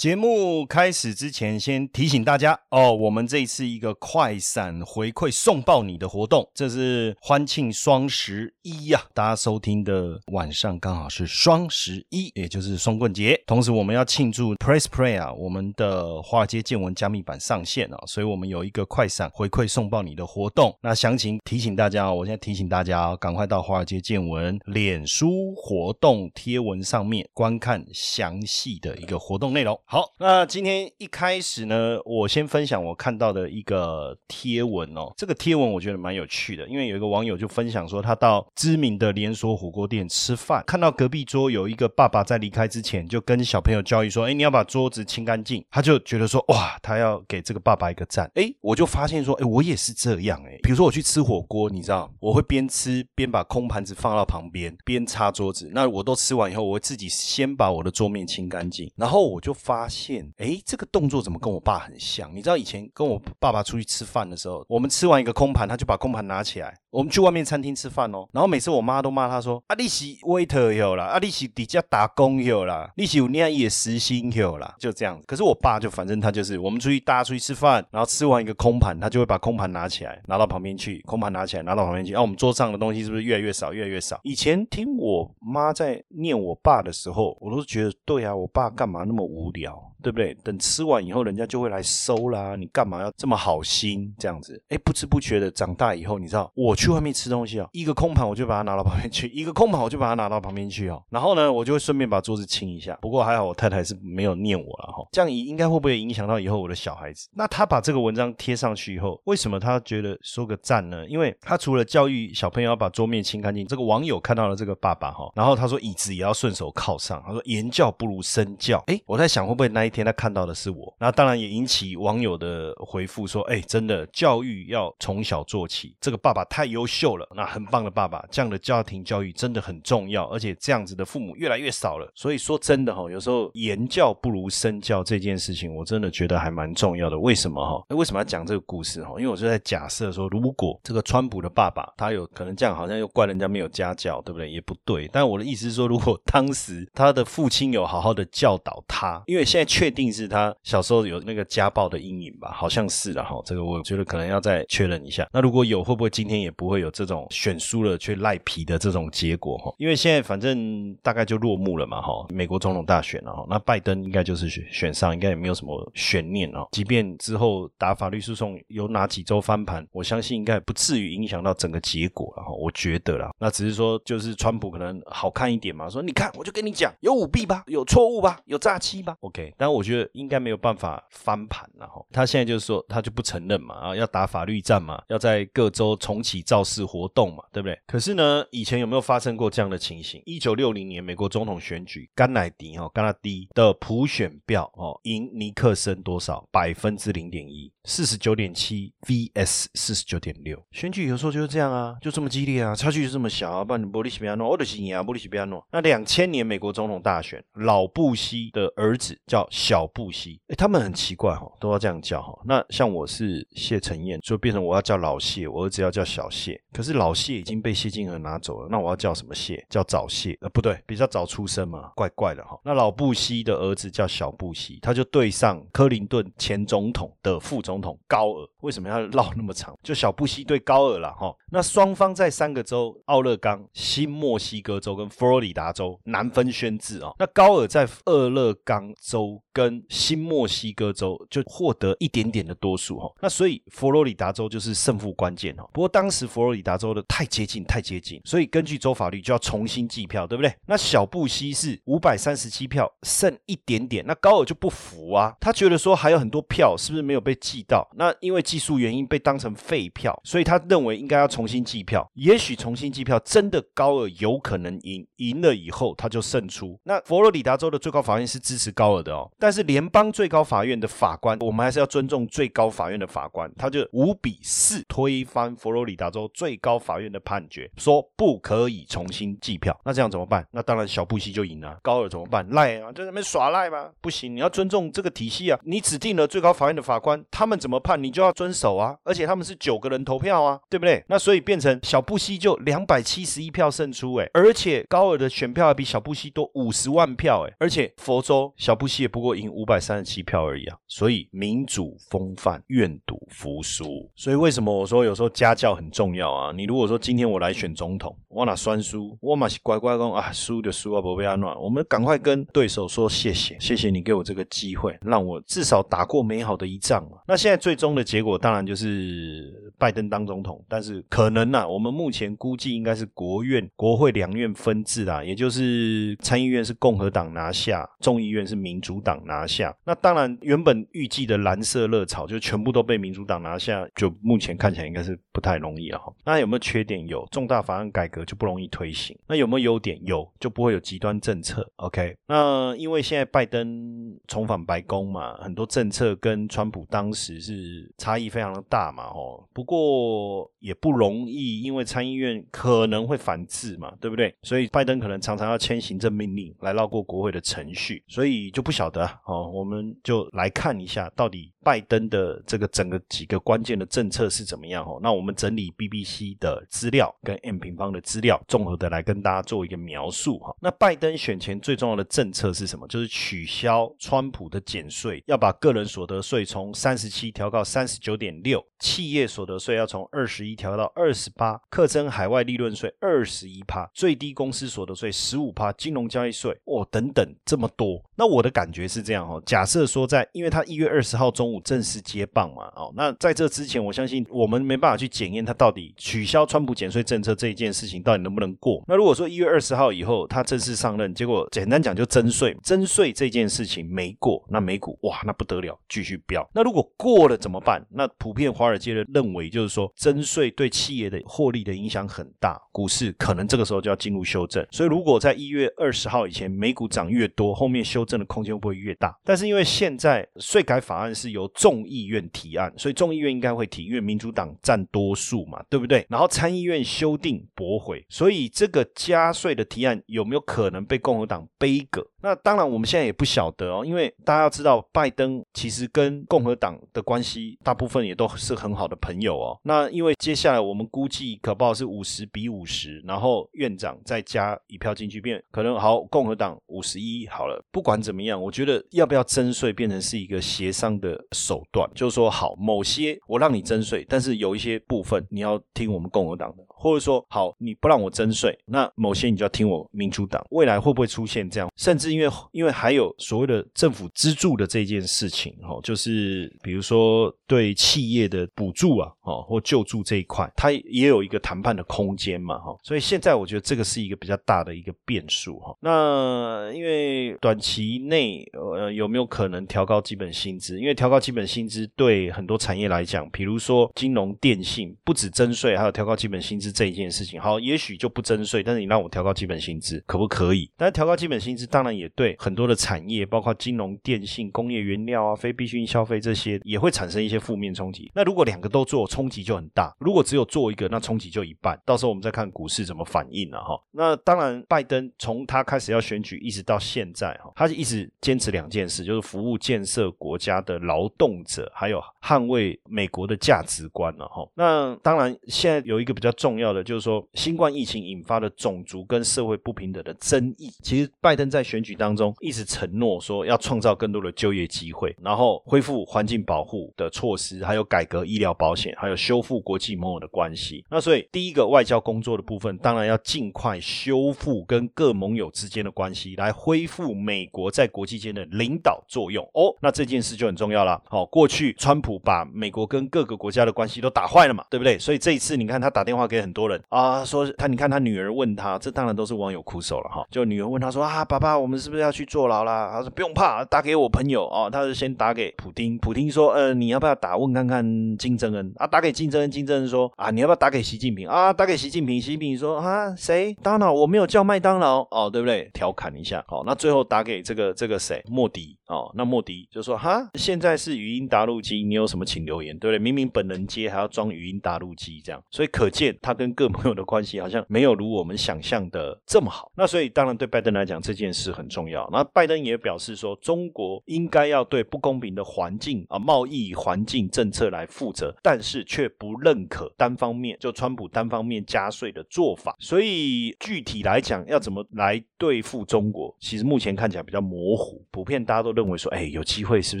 节目开始之前，先提醒大家哦，我们这一次一个快闪回馈送爆你的活动，这是欢庆双十一呀！大家收听的晚上刚好是双十一，也就是双棍节。同时，我们要庆祝 Press Play 啊，我们的华尔街见闻加密版上线啊，所以我们有一个快闪回馈送爆你的活动。那详情提醒大家哦，我现在提醒大家哦，赶快到华尔街见闻脸书活动贴文上面观看详细的一个活动内容。好，那今天一开始呢，我先分享我看到的一个贴文哦。这个贴文我觉得蛮有趣的，因为有一个网友就分享说，他到知名的连锁火锅店吃饭，看到隔壁桌有一个爸爸在离开之前就跟小朋友教育说：“哎，你要把桌子清干净。”他就觉得说：“哇，他要给这个爸爸一个赞。”哎，我就发现说：“哎，我也是这样哎。比如说我去吃火锅，你知道，我会边吃边把空盘子放到旁边，边擦桌子。那我都吃完以后，我会自己先把我的桌面清干净，然后我就发。发现哎，这个动作怎么跟我爸很像？你知道以前跟我爸爸出去吃饭的时候，我们吃完一个空盘，他就把空盘拿起来。我们去外面餐厅吃饭哦，然后每次我妈都骂他说：“啊，你是 waiter 有啦，啊，你是底下打工有啦，你是有那样也实薪有啦，就这样。可是我爸就反正他就是，我们出去大家出去吃饭，然后吃完一个空盘，他就会把空盘拿起来，拿到旁边去，空盘拿起来拿到旁边去。啊，我们桌上的东西是不是越来越少，越来越少？以前听我妈在念我爸的时候，我都觉得对啊，我爸干嘛那么无聊？聊。对不对？等吃完以后，人家就会来收啦。你干嘛要这么好心这样子？哎，不知不觉的长大以后，你知道，我去外面吃东西啊，一个空盘我就把它拿到旁边去，一个空盘我就把它拿到旁边去哦。然后呢，我就会顺便把桌子清一下。不过还好，我太太是没有念我了哈。这样应该会不会影响到以后我的小孩子？那他把这个文章贴上去以后，为什么他觉得说个赞呢？因为他除了教育小朋友要把桌面清干净，这个网友看到了这个爸爸哈，然后他说椅子也要顺手靠上。他说言教不如身教。哎，我在想会不会那一天他看到的是我，那当然也引起网友的回复说：“哎，真的教育要从小做起，这个爸爸太优秀了，那很棒的爸爸，这样的家庭教育真的很重要，而且这样子的父母越来越少了。所以说真的哈，有时候言教不如身教这件事情，我真的觉得还蛮重要的。为什么哈？为什么要讲这个故事哈？因为我是在假设说，如果这个川普的爸爸他有可能这样，好像又怪人家没有家教，对不对？也不对。但我的意思是说，如果当时他的父亲有好好的教导他，因为现在确定是他。小时候有那个家暴的阴影吧，好像是的哈。这个我觉得可能要再确认一下。那如果有，会不会今天也不会有这种选输了却赖皮的这种结果哈？因为现在反正大概就落幕了嘛哈。美国总统大选了哈，那拜登应该就是选上，应该也没有什么悬念哦。即便之后打法律诉讼有哪几周翻盘，我相信应该不至于影响到整个结果了哈。我觉得啦，那只是说就是川普可能好看一点嘛，说你看我就跟你讲有舞弊吧，有错误吧，有诈欺吧，OK。但我觉得应该没。有办法翻盘了哈，他现在就是说他就不承认嘛，啊，要打法律战嘛，要在各州重启造势活动嘛，对不对？可是呢，以前有没有发生过这样的情形？一九六零年美国总统选举，甘乃迪哈，甘乃迪的普选票哦，赢尼克森多少？百分之零点一，四十九点七 vs 四十九点六。选举有时候就是这样啊，就这么激烈啊，差距就这么小啊。不然玻璃西比亚诺，我的心啊，玻璃西比亚诺。那两千年美国总统大选，老布希的儿子叫小布希。哎，他们很奇怪哈，都要这样叫哈。那像我是谢承彦，就变成我要叫老谢，我儿子要叫小谢。可是老谢已经被谢金河拿走了，那我要叫什么谢？叫早谢？呃，不对，比较早出生嘛，怪怪的哈。那老布希的儿子叫小布希，他就对上克林顿前总统的副总统高尔。为什么要绕那么长？就小布希对高尔了哈。那双方在三个州——奥勒冈、新墨西哥州跟佛罗里达州难分轩轾啊。那高尔在俄勒冈州跟新墨西哥州就获得一点点的多数哈。那所以佛罗里达州就是胜负关键哈。不过当时佛罗里达州的太接近，太接近，所以根据州法律就要重新计票，对不对？那小布希是五百三十七票，剩一点点。那高尔就不服啊，他觉得说还有很多票是不是没有被计到？那因为技术原因被当成废票，所以他认为应该要重新计票。也许重新计票真的高尔有可能赢，赢了以后他就胜出。那佛罗里达州的最高法院是支持高尔的哦，但是联邦最高法院的法官，我们还是要尊重最高法院的法官，他就五比四推翻佛罗里达州最高法院的判决，说不可以重新计票。那这样怎么办？那当然小布希就赢了。高尔怎么办？赖啊，在那边耍赖吗？不行，你要尊重这个体系啊！你指定了最高法院的法官，他们怎么判，你就要遵守啊！而且他们是九个人投票啊，对不对？那所以变成小布希就两百七十一票胜出，哎，而且高尔的选票还比小布希多五十万票，哎，而且佛州小布希也不过赢五百三十七票而已啊！所以民主风范，愿赌服输。所以为什么我说有时候家教很重要啊？你如果说今天我来选总统，我拿酸输，我嘛是乖乖讲啊，输就输啊，不被安乱。我们赶快跟对手说谢谢，谢谢。你给我这个机会，让我至少打过美好的一仗嘛。那现在最终的结果当然就是拜登当总统，但是可能呢，我们目前估计应该是国院、国会两院分治啊，也就是参议院是共和党拿下，众议院是民主党拿下。那当然，原本预计的蓝色热潮就全部都被民主党拿下，就目前看起来应该是不太容易了哈。那有没有缺点？有重大法案改革就不容易推行。那有没有优点？有，就不会有极端政策。OK，那因为现在拜登。重返白宫嘛，很多政策跟川普当时是差异非常的大嘛，哦，不过也不容易，因为参议院可能会反制嘛，对不对？所以拜登可能常常要签行政命令来绕过国会的程序，所以就不晓得好，我们就来看一下到底。拜登的这个整个几个关键的政策是怎么样？哦，那我们整理 BBC 的资料跟 M 平方的资料，综合的来跟大家做一个描述哈。那拜登选前最重要的政策是什么？就是取消川普的减税，要把个人所得税从三十七调到三十九点六，企业所得税要从二十一调到二十八，课征海外利润税二十一趴，最低公司所得税十五趴，金融交易税哦等等这么多。那我的感觉是这样哦，假设说在，因为他一月二十号中午。正式接棒嘛？哦，那在这之前，我相信我们没办法去检验他到底取消川普减税政策这一件事情到底能不能过。那如果说一月二十号以后他正式上任，结果简单讲就征税，征税这件事情没过，那美股哇，那不得了，继续飙。那如果过了怎么办？那普遍华尔街的认为就是说，征税对企业的获利的影响很大，股市可能这个时候就要进入修正。所以如果在一月二十号以前美股涨越多，后面修正的空间会不会越大？但是因为现在税改法案是由众议院提案，所以众议院应该会提，因为民主党占多数嘛，对不对？然后参议院修订驳回，所以这个加税的提案有没有可能被共和党背个？那当然，我们现在也不晓得哦，因为大家要知道，拜登其实跟共和党的关系大部分也都是很好的朋友哦。那因为接下来我们估计可不好是五十比五十，然后院长再加一票进去变，可能好共和党五十一好了。不管怎么样，我觉得要不要征税变成是一个协商的手段，就是说好某些我让你征税，但是有一些部分你要听我们共和党的，或者说好你不让我征税，那某些你就要听我民主党。未来会不会出现这样，甚至？因为因为还有所谓的政府资助的这件事情，哈，就是比如说对企业的补助啊，哦，或救助这一块，它也有一个谈判的空间嘛，哈，所以现在我觉得这个是一个比较大的一个变数，哈。那因为短期内呃有没有可能调高基本薪资？因为调高基本薪资对很多产业来讲，比如说金融、电信，不止征税，还有调高基本薪资这一件事情，好，也许就不征税，但是你让我调高基本薪资，可不可以？但是调高基本薪资当然。也对很多的产业，包括金融、电信、工业原料啊、非必需消费这些，也会产生一些负面冲击。那如果两个都做，冲击就很大；如果只有做一个，那冲击就一半。到时候我们再看股市怎么反应了哈。那当然，拜登从他开始要选举一直到现在哈，他一直坚持两件事，就是服务建设国家的劳动者，还有捍卫美国的价值观了哈。那当然，现在有一个比较重要的，就是说新冠疫情引发的种族跟社会不平等的争议。其实拜登在选举。当中一直承诺说要创造更多的就业机会，然后恢复环境保护的措施，还有改革医疗保险，还有修复国际盟友的关系。那所以第一个外交工作的部分，当然要尽快修复跟各盟友之间的关系，来恢复美国在国际间的领导作用。哦，那这件事就很重要了。好，过去川普把美国跟各个国家的关系都打坏了嘛，对不对？所以这一次你看他打电话给很多人啊，说他你看他女儿问他，这当然都是网友苦手了哈。就女儿问他说啊，爸爸，我们是不是要去坐牢啦？他说不用怕，打给我朋友哦。他是先打给普丁，普丁说呃，你要不要打问看看金正恩啊？打给金正恩，金正恩说啊，你要不要打给习近平啊？打给习近平，习近平说啊，谁？当然我没有叫麦当劳哦，对不对？调侃一下，好，那最后打给这个这个谁？莫迪哦，那莫迪就说哈，现在是语音答录机，你有什么请留言，对不对？明明本人接还要装语音答录机，这样，所以可见他跟各朋友的关系好像没有如我们想象的这么好。那所以当然对拜登来讲这件事很重要。那拜登也表示说，中国应该要对不公平的环境啊贸易环境政策来负责，但是却不认可单方面就川普单方面加税的做法。所以具体来讲，要怎么来对付中国，其实目前看起来比较模糊。普遍大家都认为说，哎，有机会是不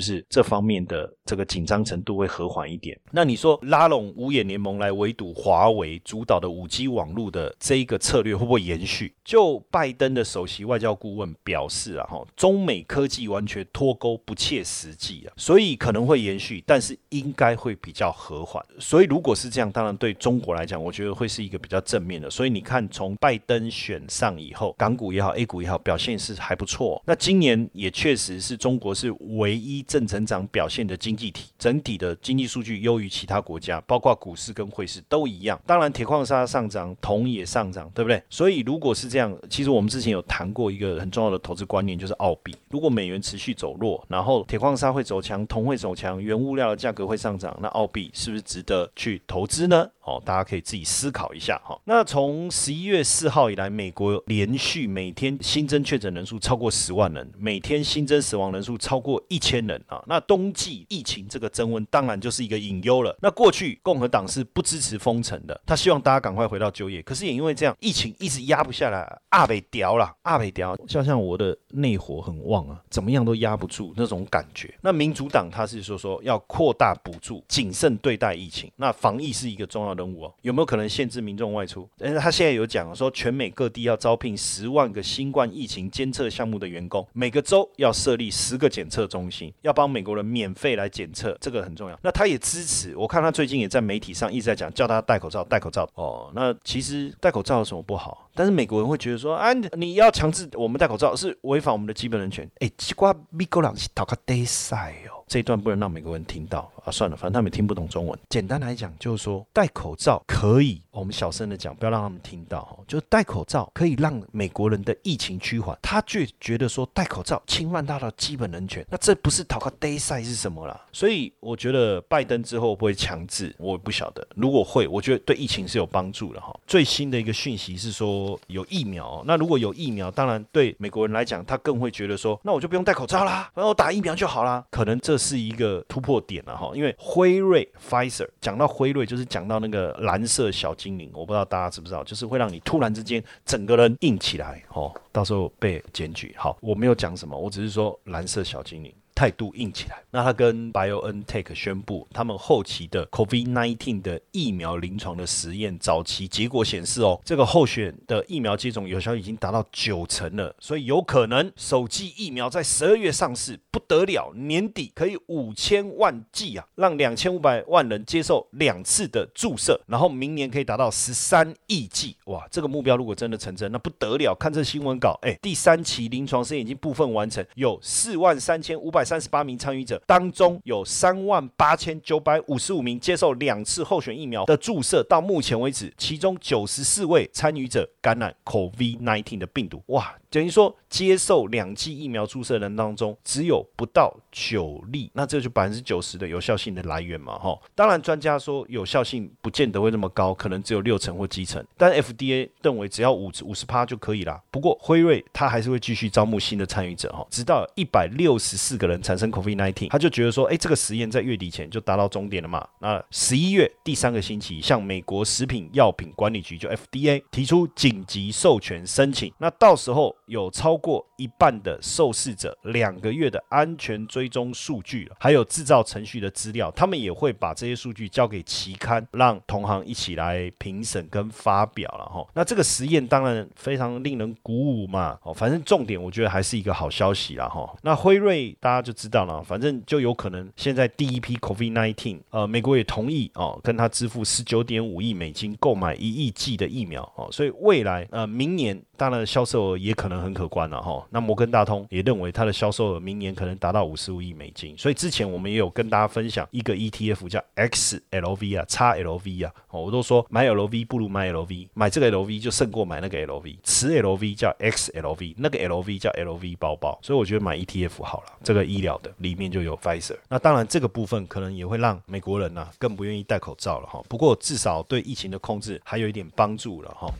是这方面的这个紧张程度会和缓一点？那你说拉拢五眼联盟来围堵华为主导的五 G 网络的这一个策略会不会延续？就拜登的首席外交顾问表示啊，哈，中美科技完全脱钩，不切实际啊，所以可能会延续，但是应该会比比较和缓。所以如果是这样，当然对中国来讲，我觉得会是一个比较正面的。所以你看，从拜登选上以后，港股也好，A 股也好，表现是还不错。那今年也确实是中国是唯一正成长表现的经济体，整体的经济数据优于其他国家，包括股市跟汇市都一样。当然，铁矿砂上涨，铜也上涨，对不对？所以如果是这样，其实我们之前有谈过一个很重要的投资观念，就是澳币。如果美元持续走弱，然后铁矿砂会走强，铜会走强，原物料的价格会上涨，那澳币是不是值得去投资呢？哦，大家可以自己思考一下哈。那从十一月四号以来，美国连续每天新增确诊人数超过十万人，每天新增死亡人数超过一千人啊。那冬季疫情这个增温，当然就是一个隐忧了。那过去共和党是不支持封城的，他希望大家赶快回到就业，可是也因为这样，疫情一直压不下来，阿北屌了，阿北屌，像像我的内火很旺啊，怎么样都压不住那种感觉。那民主党他是说说要扩大补助，谨慎对待疫情，那防疫是一个重要。任务哦，有没有可能限制民众外出？但是他现在有讲说，全美各地要招聘十万个新冠疫情监测项目的员工，每个州要设立十个检测中心，要帮美国人免费来检测，这个很重要。那他也支持，我看他最近也在媒体上一直在讲，叫他戴口罩，戴口罩。哦，那其实戴口罩有什么不好？但是美国人会觉得说，啊，你要强制我们戴口罩是违反我们的基本人权。哎，奇怪，美国人是讨个得赛哦。这一段不能让美国人听到啊！算了，反正他们听不懂中文。简单来讲，就是说戴口罩可以，我们小声的讲，不要让他们听到。就戴口罩可以让美国人的疫情趋缓，他却觉得说戴口罩侵犯他的基本人权，那这不是讨个 day 赛是什么啦？所以我觉得拜登之后不会强制，我不晓得。如果会，我觉得对疫情是有帮助的哈。最新的一个讯息是说有疫苗，那如果有疫苗，当然对美国人来讲，他更会觉得说，那我就不用戴口罩啦，然后打疫苗就好啦。可能这。是一个突破点了哈，因为辉瑞 （Pfizer） 讲到辉瑞，就是讲到那个蓝色小精灵，我不知道大家知不知道，就是会让你突然之间整个人硬起来哦，到时候被检举。好，我没有讲什么，我只是说蓝色小精灵。态度硬起来，那他跟 BioNTech 宣布，他们后期的 COVID-19 的疫苗临床的实验早期结果显示，哦，这个候选的疫苗接种有效已经达到九成了，所以有可能首剂疫苗在十二月上市，不得了，年底可以五千万剂啊，让两千五百万人接受两次的注射，然后明年可以达到十三亿剂，哇，这个目标如果真的成真，那不得了，看这新闻稿，哎，第三期临床试验已经部分完成，有四万三千五百。三十八名参与者当中，有三万八千九百五十五名接受两次候选疫苗的注射。到目前为止，其中九十四位参与者感染 COVID-19 的病毒。哇！等于说，接受两剂疫苗注射人当中，只有不到九例，那这就百分之九十的有效性的来源嘛，哈。当然，专家说有效性不见得会那么高，可能只有六成或七成。但 FDA 认为只要五五十趴就可以啦。不过辉瑞他还是会继续招募新的参与者，哈，直到一百六十四个人产生 COVID-19，他就觉得说，哎，这个实验在月底前就达到终点了嘛。那十一月第三个星期，向美国食品药品管理局就 FDA 提出紧急授权申请，那到时候。有超过一半的受试者两个月的安全追踪数据了，还有制造程序的资料，他们也会把这些数据交给期刊，让同行一起来评审跟发表了哈。那这个实验当然非常令人鼓舞嘛。哦，反正重点我觉得还是一个好消息啦哈。那辉瑞大家就知道了，反正就有可能现在第一批 COVID-19，呃，美国也同意哦，跟他支付十九点五亿美金购买一亿剂的疫苗哦，所以未来呃明年。当然，销售额也可能很可观了哈。那摩根大通也认为它的销售额明年可能达到五十五亿美金。所以之前我们也有跟大家分享一个 ETF 叫 XLV 啊，XLV 啊，我都说买 LV 不如买 LV，买这个 LV 就胜过买那个 LV。此 LV 叫 XLV，那个 LV 叫 LV 包包。所以我觉得买 ETF 好了，这个医疗的里面就有 Pfizer。那当然这个部分可能也会让美国人呐更不愿意戴口罩了哈。不过至少对疫情的控制还有一点帮助了哈。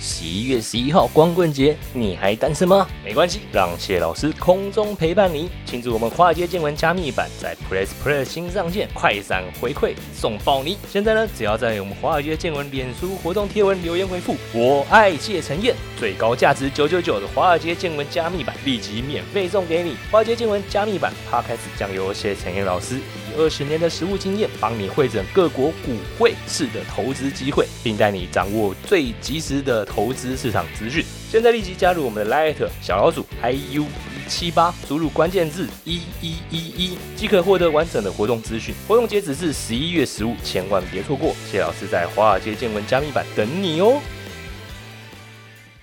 十一月十一号光光棍节，你还单身吗？没关系，让谢老师空中陪伴你，庆祝我们华尔街见闻加密版在 Press Play 新上线，快闪回馈送爆你！现在呢，只要在我们华尔街见闻脸书活动贴文留言回复“我爱谢承彦”，最高价值九九九的华尔街见闻加密版立即免费送给你。华尔街见闻加密版 Podcast 将由谢承彦老师二十年的实务经验，帮你会诊各国股汇市的投资机会，并带你掌握最及时的。投资市场资讯，现在立即加入我们的 Light 小老鼠 iu 一七八，输入关键字一一一一，即可获得完整的活动资讯。活动截止至十一月十五，千万别错过。谢老师在华尔街见闻加密版等你哦。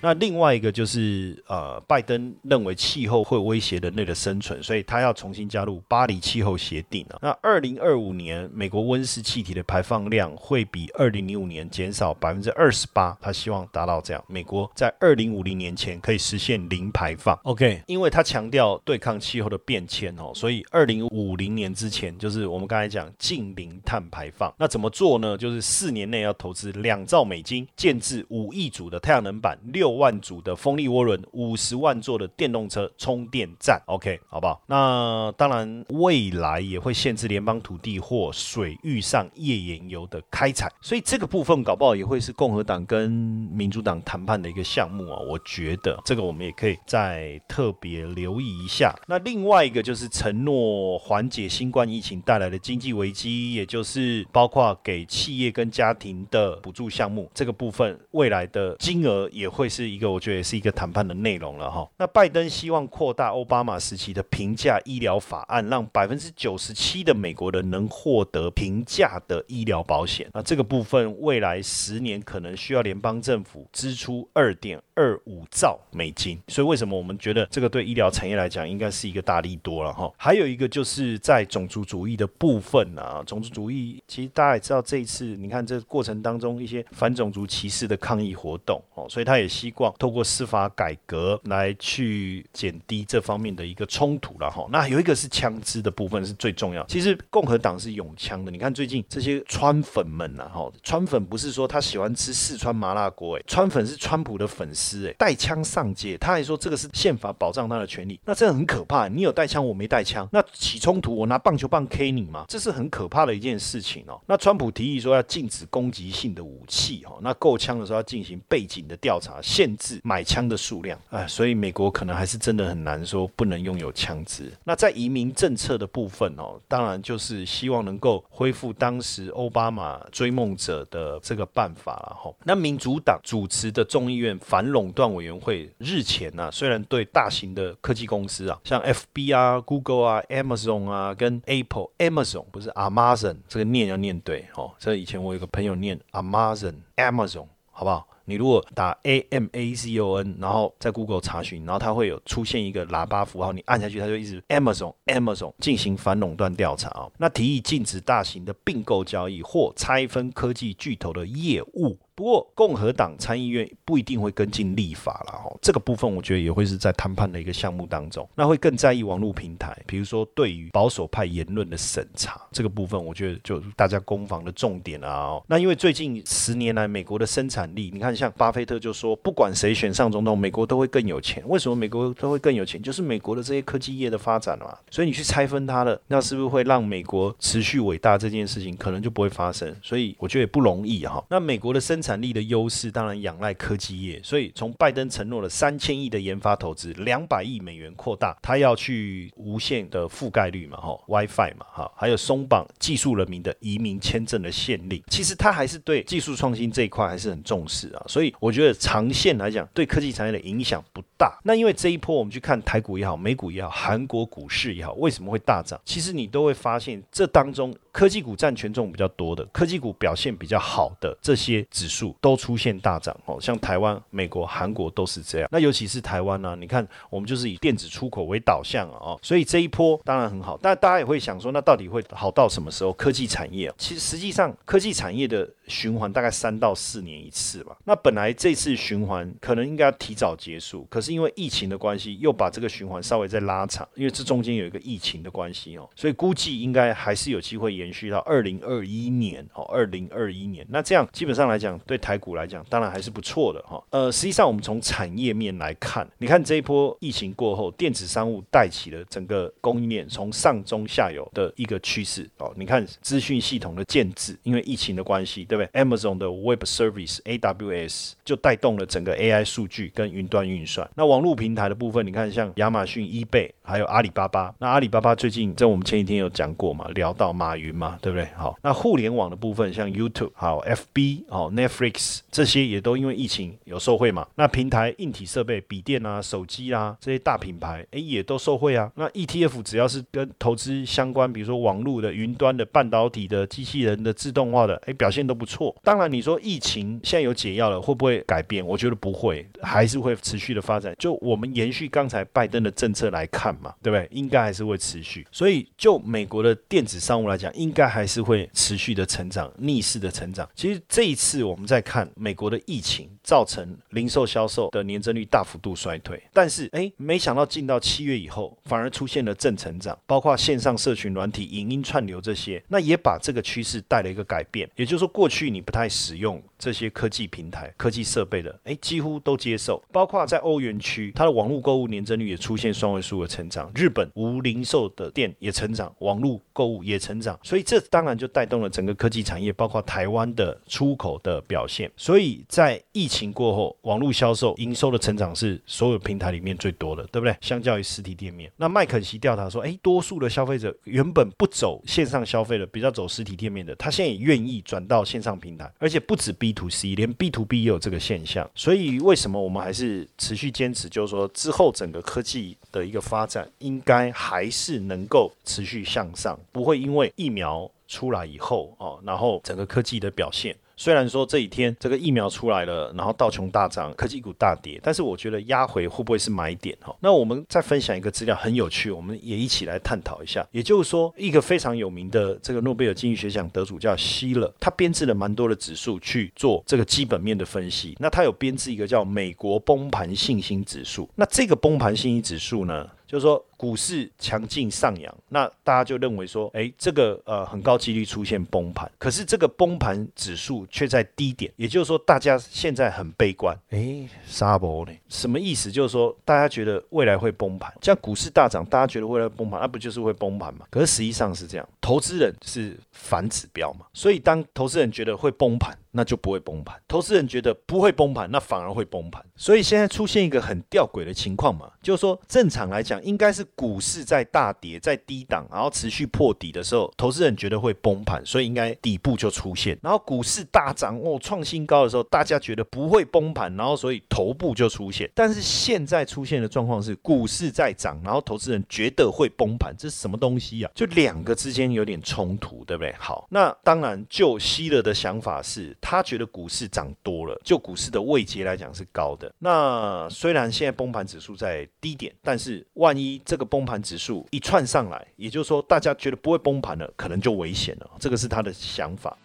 那另外一个就是，呃，拜登认为气候会威胁人类的生存，所以他要重新加入巴黎气候协定啊。那二零二五年美国温室气体的排放量会比二零零五年减少百分之二十八，他希望达到这样，美国在二零五零年前可以实现零排放。OK，因为他强调对抗气候的变迁哦，所以二零五零年之前就是我们刚才讲近零碳排放。那怎么做呢？就是四年内要投资两兆美金建制五亿组的太阳能板六。六万组的风力涡轮，五十万座的电动车充电站，OK，好不好？那当然，未来也会限制联邦土地或水域上页岩油的开采，所以这个部分搞不好也会是共和党跟民主党谈判的一个项目啊。我觉得这个我们也可以再特别留意一下。那另外一个就是承诺缓解新冠疫情带来的经济危机，也就是包括给企业跟家庭的补助项目，这个部分未来的金额也会是。一个我觉得也是一个谈判的内容了哈。那拜登希望扩大奥巴马时期的平价医疗法案，让百分之九十七的美国人能获得平价的医疗保险。那这个部分未来十年可能需要联邦政府支出二点二五兆美金。所以为什么我们觉得这个对医疗产业来讲应该是一个大利多了哈？还有一个就是在种族主义的部分啊，种族主义其实大家也知道，这一次你看这过程当中一些反种族歧视的抗议活动哦，所以他也希希望透过司法改革来去减低这方面的一个冲突了哈。那有一个是枪支的部分是最重要。其实共和党是拥枪的。你看最近这些川粉们呐，哈，川粉不是说他喜欢吃四川麻辣锅，哎，川粉是川普的粉丝，哎，带枪上街，他还说这个是宪法保障他的权利。那这很可怕。你有带枪，我没带枪，那起冲突，我拿棒球棒 K 你吗？这是很可怕的一件事情哦。那川普提议说要禁止攻击性的武器，哈，那购枪的时候要进行背景的调查，限。制买枪的数量，哎，所以美国可能还是真的很难说不能拥有枪支。那在移民政策的部分哦，当然就是希望能够恢复当时奥巴马追梦者的这个办法了哈。那民主党主持的众议院反垄断委员会日前呢，虽然对大型的科技公司啊，像 F B 啊、Google 啊、Amazon 啊，跟 Apple，Amazon 不是 Amazon，这个念要念对哦。这以前我有个朋友念 Amazon，Amazon，好不好？你如果打 A M A c O N，然后在 Google 查询，然后它会有出现一个喇叭符号，你按下去，它就一直 Amazon Amazon 进行反垄断调查哦。那提议禁止大型的并购交易或拆分科技巨头的业务。不过，共和党参议院不一定会跟进立法了哈，这个部分我觉得也会是在谈判的一个项目当中，那会更在意网络平台，比如说对于保守派言论的审查，这个部分我觉得就大家攻防的重点啊。那因为最近十年来美国的生产力，你看像巴菲特就说，不管谁选上总统，美国都会更有钱。为什么美国都会更有钱？就是美国的这些科技业的发展嘛。所以你去拆分它了，那是不是会让美国持续伟大这件事情可能就不会发生？所以我觉得也不容易哈。那美国的生产力的优势当然仰赖科技业，所以从拜登承诺了三千亿的研发投资，两百亿美元扩大，他要去无限的覆盖率嘛，哈，WiFi 嘛，哈，还有松绑技术人民的移民签证的限令，其实他还是对技术创新这一块还是很重视啊，所以我觉得长线来讲，对科技产业的影响不大。那因为这一波我们去看台股也好，美股也好，韩国股市也好，为什么会大涨？其实你都会发现，这当中科技股占权重比较多的，科技股表现比较好的这些指数数都出现大涨哦，像台湾、美国、韩国都是这样。那尤其是台湾呢，你看我们就是以电子出口为导向啊，所以这一波当然很好。但大家也会想说，那到底会好到什么时候？科技产业其实实际上科技产业的循环大概三到四年一次吧。那本来这次循环可能应该要提早结束，可是因为疫情的关系，又把这个循环稍微再拉长，因为这中间有一个疫情的关系哦，所以估计应该还是有机会延续到二零二一年哦，二零二一年。那这样基本上来讲，对台股来讲，当然还是不错的哈。呃，实际上我们从产业面来看，你看这一波疫情过后，电子商务带起了整个供应链从上中下游的一个趋势哦。你看资讯系统的建制，因为疫情的关系，对不对？Amazon 的 Web Service AWS 就带动了整个 AI 数据跟云端运算。那网络平台的部分，你看像亚马逊、eBay，还有阿里巴巴。那阿里巴巴最近，在我们前几天有讲过嘛，聊到马云嘛，对不对？好，那互联网的部分，像 YouTube、好 FB、好 Netflix 这些也都因为疫情有受惠嘛。那平台硬体设备、笔电啊、手机啊这些大品牌，哎，也都受惠啊。那 ETF 只要是跟投资相关，比如说网络的、云端的、半导体的、机器人的、自动化的，哎，表现都不错。当然，你说疫情现在有解药了，会不会改变？我觉得不会，还是会持续的发展。就我们延续刚才拜登的政策来看嘛，对不对？应该还是会持续。所以，就美国的电子商务来讲，应该还是会持续的成长，逆势的成长。其实这一次我们在看美国的疫情造成零售销售的年增率大幅度衰退，但是哎，没想到进到七月以后，反而出现了正成长，包括线上社群软体、影音串流这些，那也把这个趋势带了一个改变。也就是说，过去你不太使用这些科技平台、科技设备的，哎，几乎都接受。包括在欧元区，它的网络购物年增率也出现双位数的成长。日本无零售的店也成长，网络购物也成长，所以这当然就带动了整个科技产业，包括台湾的出口的表现。所以在疫情疫情过后，网络销售营收的成长是所有平台里面最多的，对不对？相较于实体店面，那麦肯锡调查说，哎，多数的消费者原本不走线上消费的，比较走实体店面的，他现在也愿意转到线上平台，而且不止 B to C，连 B to B 也有这个现象。所以为什么我们还是持续坚持，就是说之后整个科技的一个发展，应该还是能够持续向上，不会因为疫苗出来以后哦，然后整个科技的表现。虽然说这几天这个疫苗出来了，然后道琼大涨，科技股大跌，但是我觉得压回会不会是买点哈？那我们再分享一个资料很有趣，我们也一起来探讨一下。也就是说，一个非常有名的这个诺贝尔经济学奖得主叫希勒，他编制了蛮多的指数去做这个基本面的分析。那他有编制一个叫美国崩盘信心指数。那这个崩盘信心指数呢，就是说。股市强劲上扬，那大家就认为说，哎，这个呃很高几率出现崩盘。可是这个崩盘指数却在低点，也就是说大家现在很悲观。哎，沙博呢？什么意思？就是说大家觉得未来会崩盘。像股市大涨，大家觉得未来崩盘，那不就是会崩盘吗？可是实际上是这样，投资人是反指标嘛。所以当投资人觉得会崩盘，那就不会崩盘；投资人觉得不会崩盘，那反而会崩盘。所以现在出现一个很吊诡的情况嘛，就是说正常来讲应该是。股市在大跌、在低档，然后持续破底的时候，投资人觉得会崩盘，所以应该底部就出现。然后股市大涨哦，创新高的时候，大家觉得不会崩盘，然后所以头部就出现。但是现在出现的状况是，股市在涨，然后投资人觉得会崩盘，这是什么东西啊？就两个之间有点冲突，对不对？好，那当然，就希勒的想法是，他觉得股市涨多了，就股市的位阶来讲是高的。那虽然现在崩盘指数在低点，但是万一这个崩盘指数一串上来，也就是说，大家觉得不会崩盘了，可能就危险了。这个是他的想法。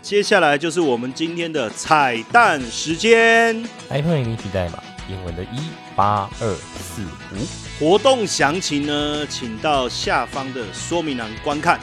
接下来就是我们今天的彩蛋时间，iPhone 领取代码英文的一八二四五，活动详情呢，请到下方的说明栏观看。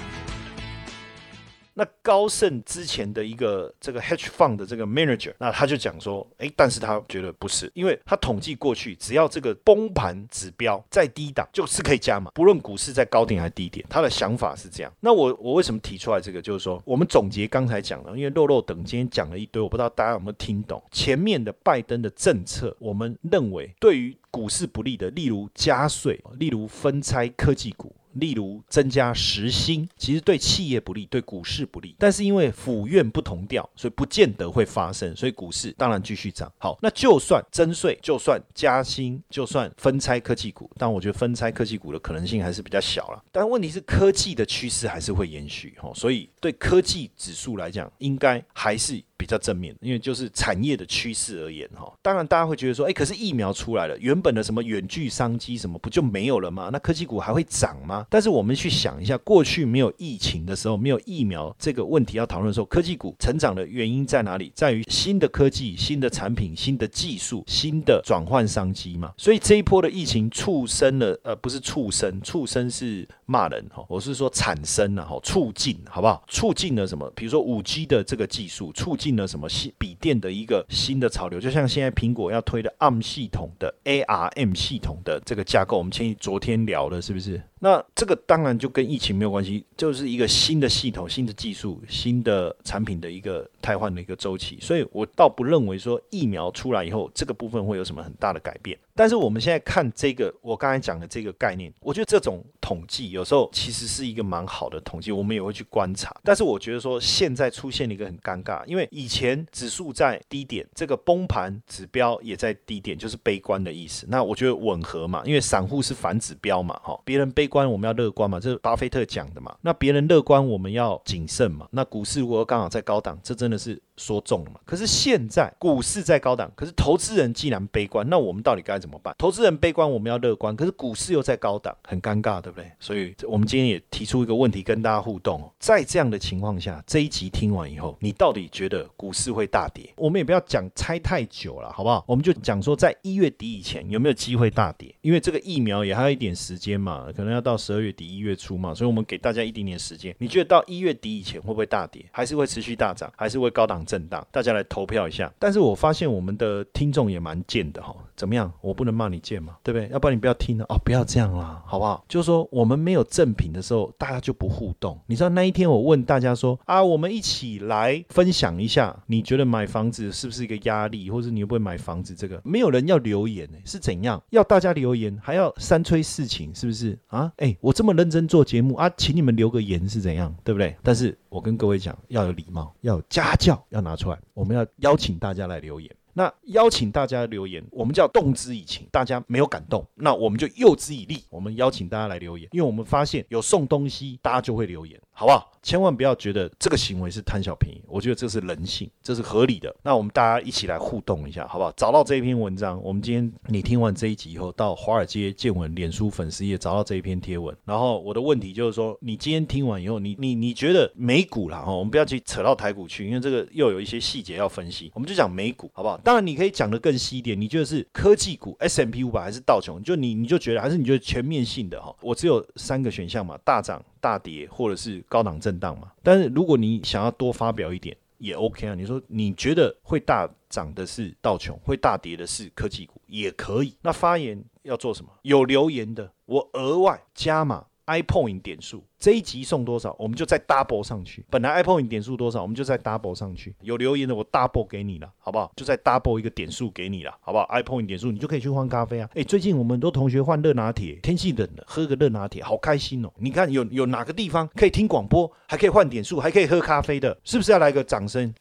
那高盛之前的一个这个 hedge fund 的这个 manager，那他就讲说，哎，但是他觉得不是，因为他统计过去，只要这个崩盘指标在低档，就是可以加码，不论股市在高点还是低点。他的想法是这样。那我我为什么提出来这个？就是说，我们总结刚才讲的，因为肉肉等今天讲了一堆，我不知道大家有没有听懂前面的拜登的政策，我们认为对于股市不利的，例如加税，例如分拆科技股。例如增加时薪，其实对企业不利，对股市不利。但是因为府院不同调，所以不见得会发生。所以股市当然继续涨。好，那就算增税，就算加薪，就算分拆科技股，但我觉得分拆科技股的可能性还是比较小了。但问题是科技的趋势还是会延续哈，所以对科技指数来讲，应该还是。比较正面，因为就是产业的趋势而言哈。当然，大家会觉得说，哎，可是疫苗出来了，原本的什么远距商机什么不就没有了吗？那科技股还会涨吗？但是我们去想一下，过去没有疫情的时候，没有疫苗这个问题要讨论的时候，科技股成长的原因在哪里？在于新的科技、新的产品、新的技术、新的转换商机嘛。所以这一波的疫情促生了，呃，不是促生，促生是骂人哈，我是说产生了哈，促进好不好？促进了什么？比如说五 G 的这个技术，促进。进了什么新笔电的一个新的潮流，就像现在苹果要推的 ARM 系统的 ARM 系统的这个架构，我们前昨天聊了，是不是？那这个当然就跟疫情没有关系，就是一个新的系统、新的技术、新的产品的一个汰换的一个周期，所以我倒不认为说疫苗出来以后这个部分会有什么很大的改变。但是我们现在看这个，我刚才讲的这个概念，我觉得这种统计有时候其实是一个蛮好的统计，我们也会去观察。但是我觉得说现在出现了一个很尴尬，因为以前指数在低点，这个崩盘指标也在低点，就是悲观的意思。那我觉得吻合嘛，因为散户是反指标嘛，哈，别人悲。悲观我们要乐观嘛，这是巴菲特讲的嘛。那别人乐观，我们要谨慎嘛。那股市如果刚好在高档，这真的是。说中了嘛？可是现在股市在高档，可是投资人既然悲观，那我们到底该怎么办？投资人悲观，我们要乐观，可是股市又在高档，很尴尬，对不对？所以，我们今天也提出一个问题跟大家互动：在这样的情况下，这一集听完以后，你到底觉得股市会大跌？我们也不要讲猜太久了，好不好？我们就讲说，在一月底以前有没有机会大跌？因为这个疫苗也还有一点时间嘛，可能要到十二月底一月初嘛，所以我们给大家一点点时间。你觉得到一月底以前会不会大跌？还是会持续大涨？还是会高档震荡？大家来。投票一下，但是我发现我们的听众也蛮贱的哈，怎么样？我不能骂你贱嘛，对不对？要不然你不要听了哦，不要这样啦，好不好？就是说我们没有赠品的时候，大家就不互动。你知道那一天我问大家说啊，我们一起来分享一下，你觉得买房子是不是一个压力，或者你会不会买房子？这个没有人要留言呢，是怎样？要大家留言，还要三催四请，是不是啊？哎，我这么认真做节目啊，请你们留个言是怎样，对不对？但是我跟各位讲，要有礼貌，要有家教，要拿出来，我们。要邀请大家来留言，那邀请大家留言，我们叫动之以情，大家没有感动，那我们就诱之以利，我们邀请大家来留言，因为我们发现有送东西，大家就会留言，好不好？千万不要觉得这个行为是贪小便宜，我觉得这是人性，这是合理的。那我们大家一起来互动一下，好不好？找到这一篇文章，我们今天你听完这一集以后，到华尔街见闻脸书粉丝页找到这一篇贴文。然后我的问题就是说，你今天听完以后，你你你觉得美股啦，哈，我们不要去扯到台股去，因为这个又有一些细节要分析。我们就讲美股，好不好？当然你可以讲的更细一点，你觉得是科技股 S M P 五百还是道琼？就你你就觉得还是你觉得全面性的哈？我只有三个选项嘛，大涨。大跌或者是高档震荡嘛，但是如果你想要多发表一点也 OK 啊。你说你觉得会大涨的是道琼，会大跌的是科技股也可以。那发言要做什么？有留言的，我额外加码。iPoint 点数这一集送多少，我们就再 double 上去。本来 iPoint 点数多少，我们就再 double 上去。有留言的，我 double 给你了，好不好？就再 double 一个点数给你了，好不好？iPoint 点数你就可以去换咖啡啊。哎，最近我们很多同学换热拿铁，天气冷了，喝个热拿铁，好开心哦。你看有有哪个地方可以听广播，还可以换点数，还可以喝咖啡的，是不是要来个掌声？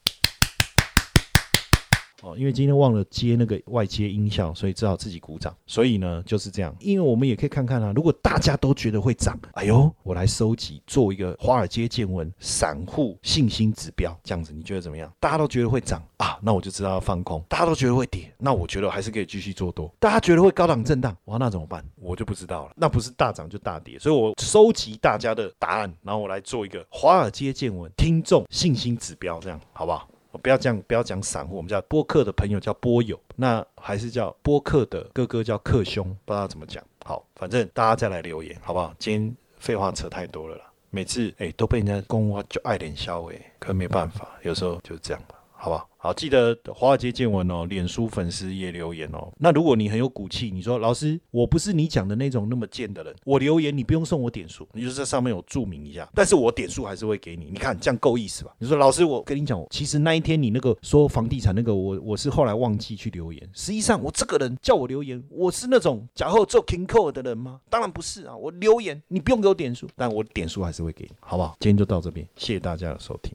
哦，因为今天忘了接那个外接音效，所以只好自己鼓掌。所以呢，就是这样。因为我们也可以看看啊，如果大家都觉得会涨，哎呦，我来收集做一个华尔街见闻散户信心指标，这样子你觉得怎么样？大家都觉得会涨啊，那我就知道要放空；大家都觉得会跌，那我觉得还是可以继续做多。大家觉得会高档震荡，哇，那怎么办？我就不知道了。那不是大涨就大跌，所以我收集大家的答案，然后我来做一个华尔街见闻听众信心指标，这样好不好？不要讲，不要讲散户，我们叫播客的朋友叫播友，那还是叫播客的哥哥叫客兄，不知道怎么讲。好，反正大家再来留言，好不好？今天废话扯太多了啦。每次哎都被人家攻我就爱脸笑哎，可没办法，有时候就是这样吧，好不好？好，记得华尔街见闻哦，脸书粉丝也留言哦。那如果你很有骨气，你说老师，我不是你讲的那种那么贱的人，我留言你不用送我点数，你就在上面有注明一下，但是我点数还是会给你。你看这样够意思吧？你说老师，我跟你讲，其实那一天你那个说房地产那个，我我是后来忘记去留言。实际上我这个人叫我留言，我是那种假后做 king code 的人吗？当然不是啊，我留言你不用给我点数，但我点数还是会给你，好不好？今天就到这边，谢谢大家的收听。